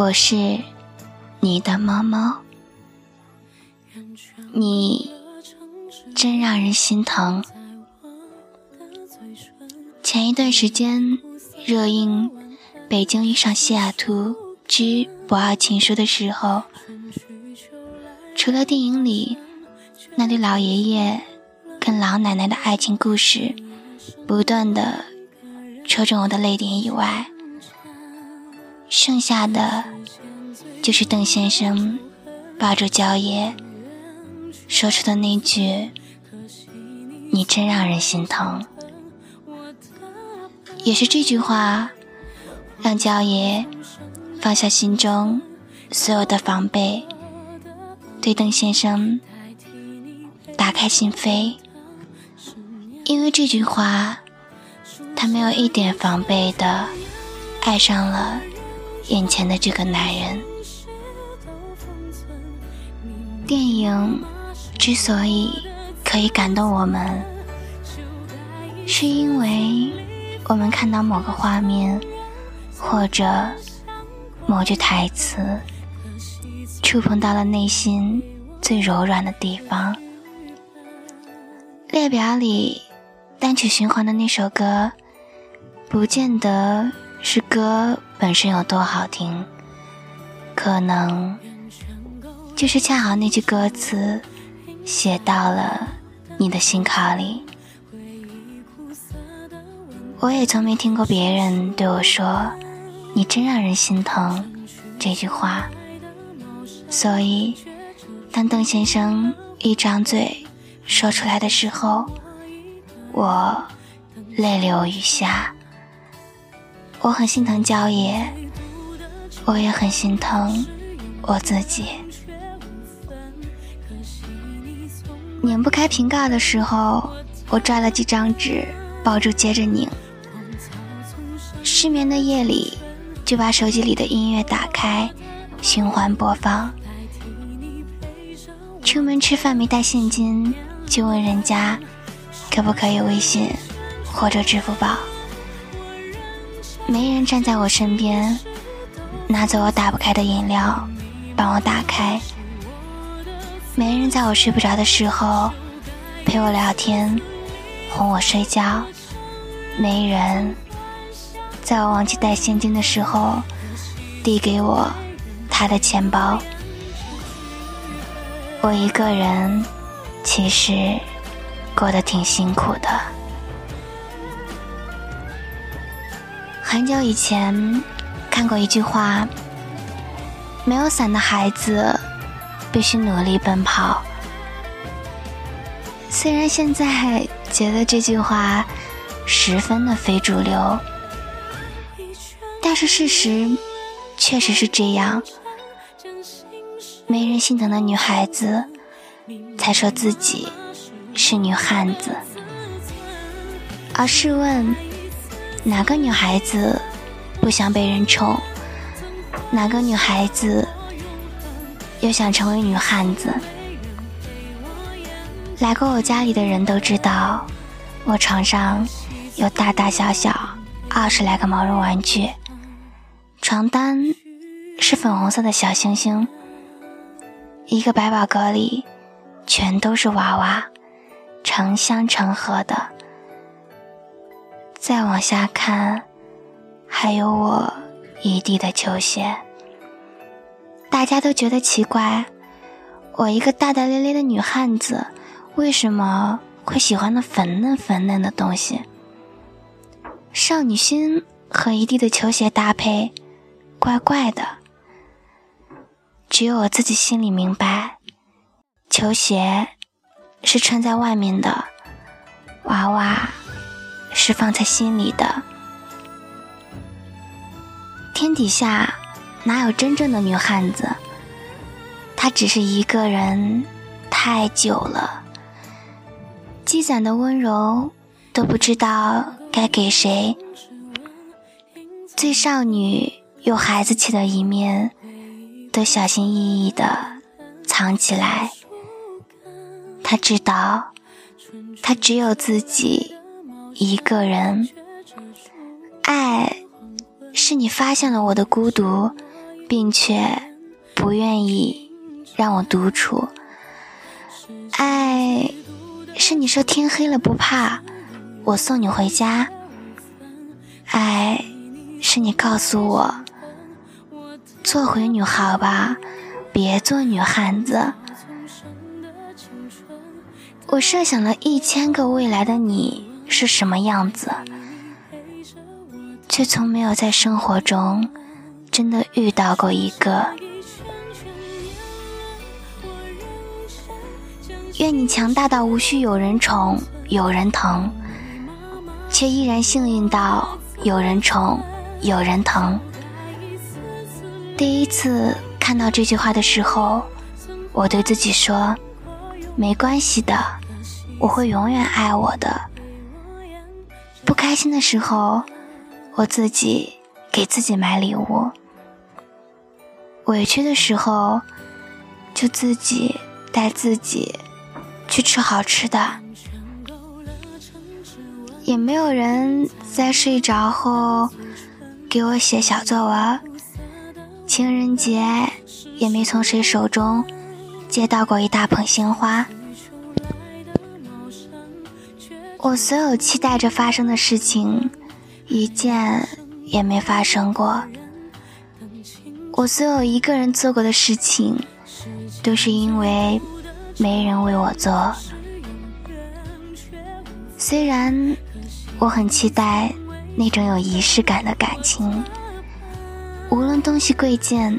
我是你的猫猫，你真让人心疼。前一段时间热映《北京遇上西雅图之不二情书》的时候，除了电影里那对老爷爷跟老奶奶的爱情故事不断的戳中我的泪点以外，剩下的就是邓先生抱住娇爷说出的那句“你真让人心疼”，也是这句话让娇爷放下心中所有的防备，对邓先生打开心扉。因为这句话，他没有一点防备的爱上了。眼前的这个男人，电影之所以可以感动我们，是因为我们看到某个画面或者某句台词，触碰到了内心最柔软的地方。列表里单曲循环的那首歌，不见得是歌。本身有多好听，可能就是恰好那句歌词写到了你的心坎里。我也从没听过别人对我说“你真让人心疼”这句话，所以当邓先生一张嘴说出来的时候，我泪流雨下。我很心疼焦爷，我也很心疼我自己。拧不开瓶盖的时候，我拽了几张纸抱住接着拧。失眠的夜里，就把手机里的音乐打开，循环播放。出门吃饭没带现金，就问人家可不可以微信或者支付宝。没人站在我身边，拿走我打不开的饮料，帮我打开。没人在我睡不着的时候陪我聊天，哄我睡觉。没人在我忘记带现金的时候递给我他的钱包。我一个人，其实过得挺辛苦的。很久以前看过一句话：“没有伞的孩子必须努力奔跑。”虽然现在觉得这句话十分的非主流，但是事实确实是这样。没人心疼的女孩子，才说自己是女汉子。而试问？哪个女孩子不想被人宠？哪个女孩子又想成为女汉子？来过我家里的人都知道，我床上有大大小小二十来个毛绒玩具，床单是粉红色的小星星，一个百宝格里全都是娃娃，成箱成盒的。再往下看，还有我一地的球鞋。大家都觉得奇怪，我一个大大咧咧的女汉子，为什么会喜欢那粉嫩粉嫩的东西？少女心和一地的球鞋搭配，怪怪的。只有我自己心里明白，球鞋是穿在外面的，娃娃。是放在心里的。天底下哪有真正的女汉子？她只是一个人太久了，积攒的温柔都不知道该给谁。最少女又孩子气的一面，都小心翼翼的藏起来。她知道，她只有自己。一个人，爱是你发现了我的孤独，并且不愿意让我独处。爱是你说天黑了不怕，我送你回家。爱是你告诉我，做回女孩吧，别做女汉子。我设想了一千个未来的你是什么样子，却从没有在生活中真的遇到过一个。愿你强大到无需有人宠有人疼，却依然幸运到有人宠有人疼。第一次看到这句话的时候，我对自己说：“没关系的。”我会永远爱我的。不开心的时候，我自己给自己买礼物；委屈的时候，就自己带自己去吃好吃的。也没有人在睡着后给我写小作文。情人节也没从谁手中接到过一大捧鲜花。我所有期待着发生的事情，一件也没发生过。我所有一个人做过的事情，都是因为没人为我做。虽然我很期待那种有仪式感的感情，无论东西贵贱，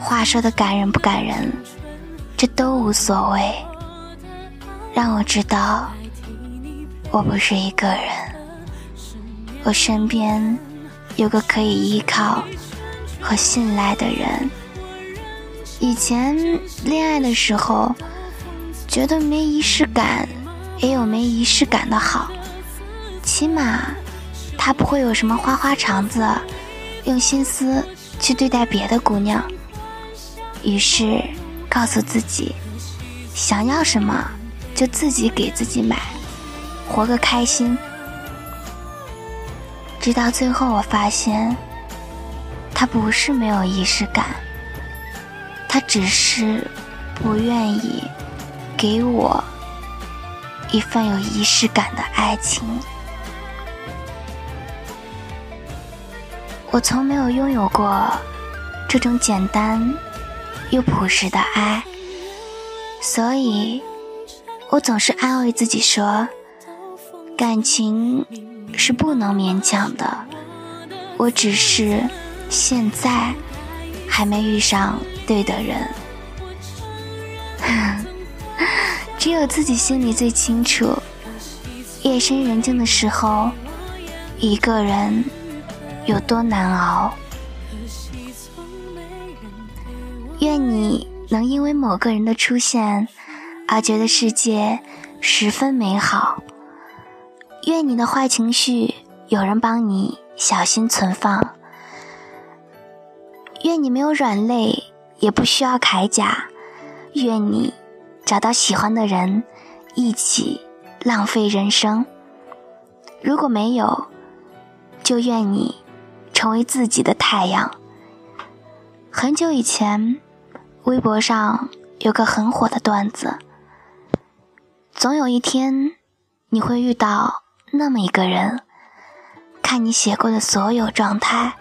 话说的感人不感人，这都无所谓。让我知道。我不是一个人，我身边有个可以依靠和信赖的人。以前恋爱的时候，觉得没仪式感也有没仪式感的好，起码他不会有什么花花肠子，用心思去对待别的姑娘。于是告诉自己，想要什么就自己给自己买。活个开心，直到最后，我发现，他不是没有仪式感，他只是不愿意给我一份有仪式感的爱情。我从没有拥有过这种简单又朴实的爱，所以我总是安慰自己说。感情是不能勉强的，我只是现在还没遇上对的人。只有自己心里最清楚，夜深人静的时候，一个人有多难熬。愿你能因为某个人的出现而觉得世界十分美好。愿你的坏情绪有人帮你小心存放。愿你没有软肋，也不需要铠甲。愿你找到喜欢的人，一起浪费人生。如果没有，就愿你成为自己的太阳。很久以前，微博上有个很火的段子：总有一天，你会遇到。那么一个人，看你写过的所有状态，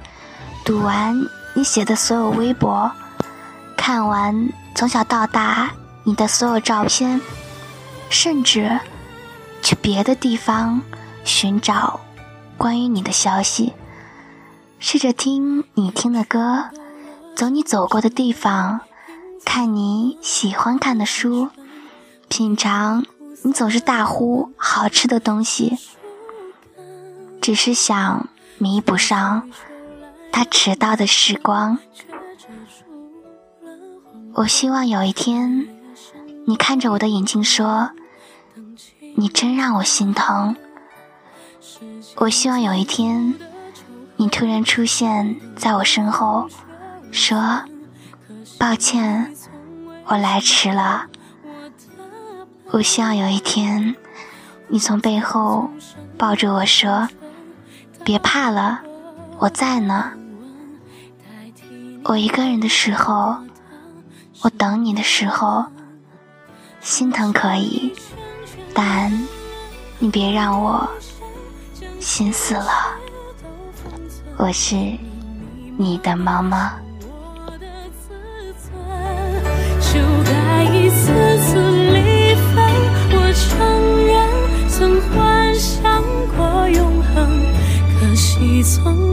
读完你写的所有微博，看完从小到大你的所有照片，甚至去别的地方寻找关于你的消息，试着听你听的歌，走你走过的地方，看你喜欢看的书，品尝你总是大呼好吃的东西。只是想弥补上他迟到的时光。我希望有一天，你看着我的眼睛说：“你真让我心疼。”我希望有一天，你突然出现在我身后，说：“抱歉，我来迟了。”我希望有一天，你从背后抱着我说。别怕了，我在呢。我一个人的时候，我等你的时候，心疼可以，但你别让我心死了。我是你的猫猫。song.